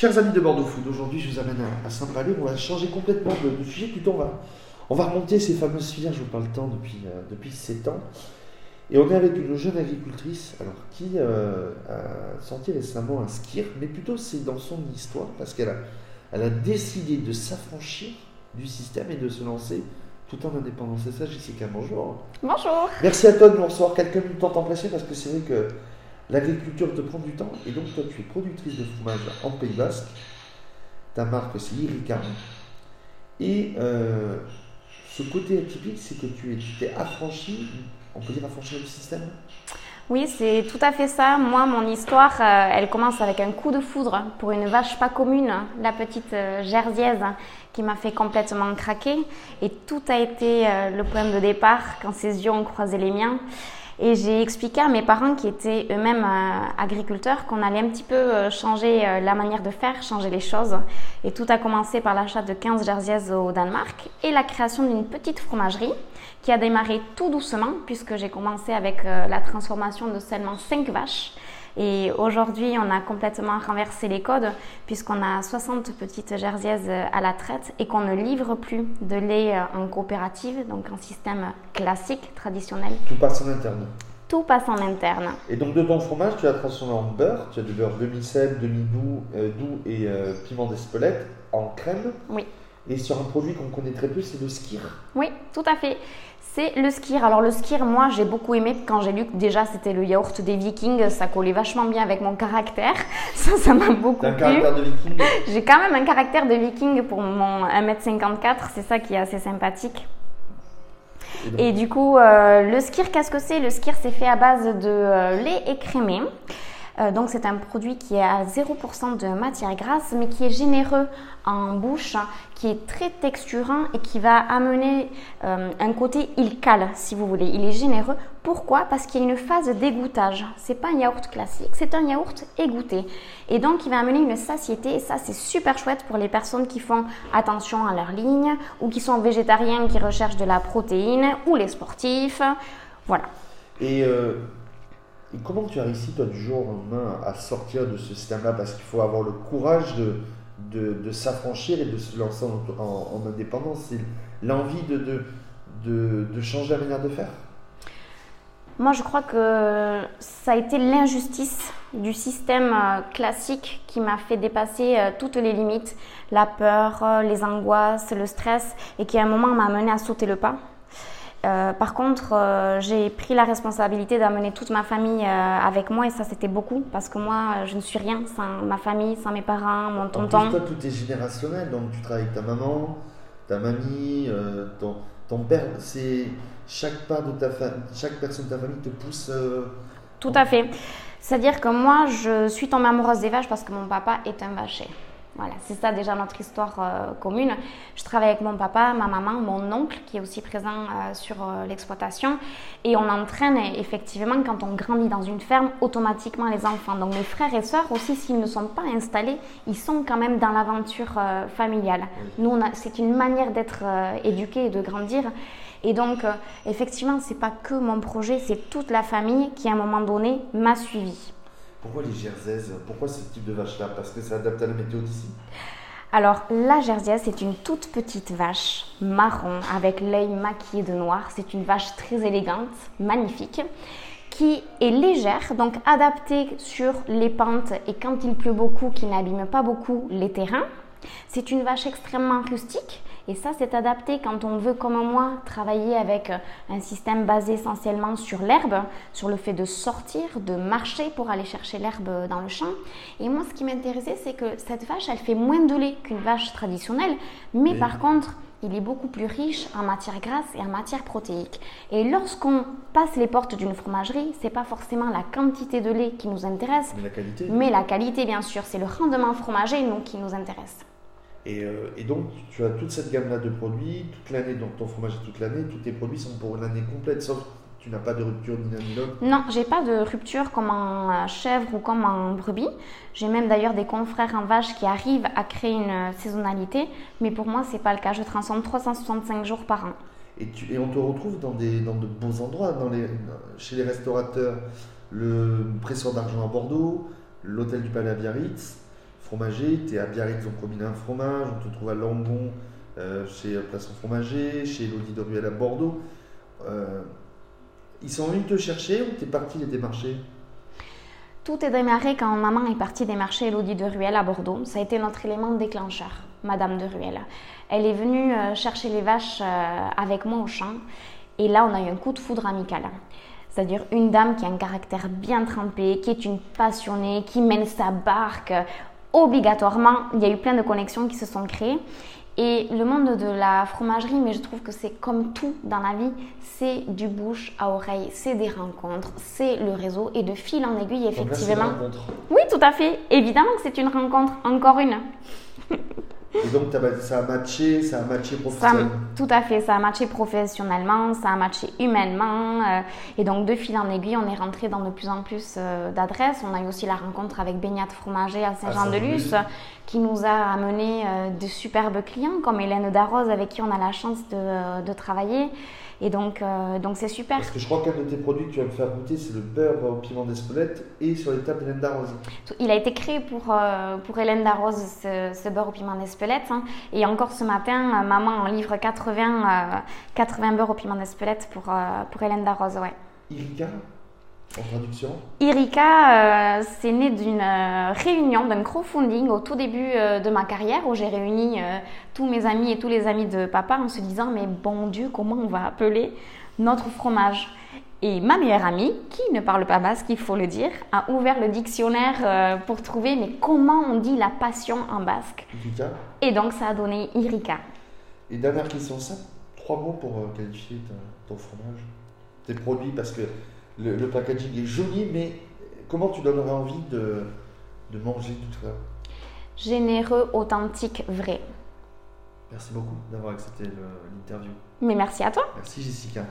Chers amis de Bordeaux Food, aujourd'hui je vous amène à, Saint-Palais. On va changer complètement de, sujet. Plutôt, on va, on va remonter ces fameuses filières. Je vous parle temps depuis, euh, depuis 7 ans. Et on est avec une jeune agricultrice alors, qui euh, a sorti récemment un skir, mais plutôt c'est dans son histoire parce qu'elle a, elle a décidé de s'affranchir du système et de se lancer tout en indépendance. C'est ça, Jessica, bonjour. Bonjour. Merci à toi de nous recevoir quelques minutes en temps précieux parce que c'est vrai que L'agriculture te prend du temps et donc toi tu es productrice de fromage en Pays Basque. Ta marque c'est Iricaron. Et euh, ce côté atypique, c'est que tu t'es affranchi, on peut dire affranchi du système? Oui, c'est tout à fait ça. Moi, mon histoire, euh, elle commence avec un coup de foudre pour une vache pas commune, la petite euh, qui m'a fait complètement craquer. Et tout a été le point de départ quand ses yeux ont croisé les miens. Et j'ai expliqué à mes parents qui étaient eux-mêmes euh, agriculteurs qu'on allait un petit peu euh, changer euh, la manière de faire, changer les choses. Et tout a commencé par l'achat de 15 jerseys au Danemark et la création d'une petite fromagerie qui a démarré tout doucement puisque j'ai commencé avec la transformation de seulement 5 vaches. Et aujourd'hui, on a complètement renversé les codes puisqu'on a 60 petites jersiaises à la traite et qu'on ne livre plus de lait en coopérative, donc un système classique, traditionnel. Tout passe en interne tout passe en interne. Et donc de ton fromage, tu as transformé en beurre, tu as du beurre demi-sel, demi-doux euh, doux et euh, piment d'Espelette en crème. Oui. Et sur un produit qu'on connaît très peu, c'est le skir. Oui, tout à fait c'est le skir. Alors le skir, moi j'ai beaucoup aimé quand j'ai lu que déjà c'était le yaourt des vikings, ça collait vachement bien avec mon caractère. Ça, ça m'a beaucoup plu. un caractère de viking? J'ai quand même un caractère de viking pour mon 1m54, c'est ça qui est assez sympathique. Et, du coup, euh, le skir, qu'est-ce que c'est? Le skir, c'est fait à base de euh, lait écrémé. Euh, donc c'est un produit qui est à 0% de matière grasse, mais qui est généreux en bouche, qui est très texturant et qui va amener euh, un côté il cale, si vous voulez. Il est généreux. Pourquoi? Parce qu'il y a une phase d'égouttage. C'est pas un yaourt classique, c'est un yaourt égoutté. Et donc il va amener une satiété. Et ça c'est super chouette pour les personnes qui font attention à leur ligne ou qui sont végétariens, qui recherchent de la protéine ou les sportifs. Voilà. Et euh, et comment tu as réussi, toi, du jour au lendemain, à sortir de ce système-là? Parce qu'il faut avoir le courage de, s'affranchir et de se lancer en, indépendance. C'est l'envie de, de, de, changer la manière de faire? Moi, je crois que ça a été l'injustice du système euh, classique qui m'a fait dépasser euh, toutes les limites, la peur, euh, les angoisses, le stress, et qui à un moment m'a amené à sauter le pas. Euh, par contre, euh, j'ai pris la responsabilité d'amener toute ma famille euh, avec moi et ça c'était beaucoup parce que moi je ne suis rien sans ma famille, sans mes parents, mon tonton. En plus, toi, tout est générationnel, donc tu travailles avec ta maman, ta mamie, ton, ton, père. C'est chaque part de ta chaque personne de ta famille te pousse. Tout à fait. C'est-à-dire que moi je suis tombée amoureuse des vaches parce que mon papa est un vacher. Voilà, c'est ça déjà notre histoire euh, commune. Je travaille avec mon papa, ma maman, mon oncle qui est aussi présent euh, sur euh, l'exploitation et on entraîne effectivement quand on grandit dans une ferme automatiquement les enfants. Donc mes frères et sœurs aussi s'ils ne sont pas installés, ils sont quand même dans l'aventure familiale. Nous c'est une manière d'être éduqué et de grandir. Et donc, effectivement, c'est pas que mon projet, c'est toute la famille qui, à un moment donné, m'a suivi. Pourquoi les jerseys Pourquoi ce type de vache-là? Parce que ça adapte à la météo d'ici? Alors, la Jersiaise, c'est une toute petite vache marron avec l'œil maquillé de noir. C'est une vache très élégante, magnifique, qui est légère, donc adaptée sur les pentes et quand il pleut beaucoup, qui n'abîme pas beaucoup les terrains. C'est une vache extrêmement rustique et ça, c'est adapté quand on veut, comme moi, travailler avec euh, un système basé essentiellement sur l'herbe, sur le fait de sortir, de marcher pour aller chercher l'herbe dans le champ. Et moi, ce qui m'intéressait, c'est que cette vache, elle fait moins de lait qu'une vache traditionnelle, mais par contre, il est beaucoup plus riche en matière grasse et en matière protéique. Et lorsqu'on passe les portes d'une fromagerie, c'est pas forcément la quantité de lait qui nous intéresse, mais la qualité, mais la qualité bien sûr, c'est le rendement fromager nous qui nous intéresse. Euh, et, donc, tu as toute cette gamme-là de produits, toute l'année, donc ton fromage est toute l'année, tous tes produits sont pour l'année complète, sauf tu n'as pas de rupture ni l'un ni l'autre Non, j'ai pas de rupture comme en euh, chèvre ou comme en brebis. J'ai même d'ailleurs des confrères en vache qui arrivent à créer une euh, saisonnalité, mais pour moi, c'est pas le cas. Je transforme 365 jours par an. Et, tu, et on te retrouve dans, des, dans de beaux endroits, dans les, chez les restaurateurs, le Pressoir d'Argent à Bordeaux, l'hôtel du Palais à Biarritz, fromager. Tu es à Biarritz, donc combine un fromage. On te trouve à Langon, euh, chez Plaçon Fromager, chez Elodie de Ruelle à Bordeaux. Euh, ils sont venus te chercher ou t'es parti les démarcher? Tout est démarré quand maman est partie démarcher Elodie de Ruelle à Bordeaux. Ça a été notre élément déclencheur, Madame de Ruelle. Elle est venue euh, chercher les vaches avec moi au champ. Et là, on a eu un coup de foudre amical. C'est-à-dire une dame qui a un caractère bien trempé, qui est une passionnée, qui mène sa barque. Obligatoirement, il y a eu plein de connexions qui se sont créées. Et le monde de la fromagerie, mais je trouve que c'est comme tout dans la vie, c'est du bouche à oreille, c'est des rencontres, c'est le réseau et de fil en aiguille, effectivement. oui, tout à fait. Évidemment que c'est une rencontre, encore une. Et donc, ça a matché, ça a matché professionnellement. tout à fait, ça a matché professionnellement, ça a matché humainement. Euh, et donc, de fil en aiguille, on est rentré dans de plus en plus euh, d'adresses. On a eu aussi la rencontre avec Beignat Fromager à Saint-Jean-de-Luz, qui nous a amené euh, de superbes clients, comme Hélène Darroze, avec qui on a la chance de, de travailler. Et donc, euh, donc c'est super. Parce que je crois qu'un de tes produits que tu vas me faire goûter, c'est le beurre au piment d'Espelette et sur les tables d'Hélène Darroze. Il a été créé pour, euh, pour Hélène Darroze, ce, beurre au piment d'Espelette. Hein. Et encore ce matin, euh, maman en livre 80, 80 beurre au piment d'Espelette pour, pour Hélène Darroze. Ouais. Irika en traduction Irika, c'est né d'une réunion, d'un crowdfunding au tout début de ma carrière où j'ai réuni tous mes amis et tous les amis de papa en se disant mais bon Dieu, comment on va appeler notre fromage? Et ma meilleure amie, qui ne parle pas basque, il faut le dire, a ouvert le dictionnaire euh, pour trouver mais comment on dit la passion en basque? Irika. Et donc ça a donné Irika. Et dernière question, ça, trois mots pour euh, qualifier ton, fromage, tes produits, parce que le, packaging est joli, mais comment tu donnerais envie de, de manger tout ça? Généreux, authentique, vrai. Merci beaucoup d'avoir accepté l'interview. Mais merci à toi. Merci Jessica.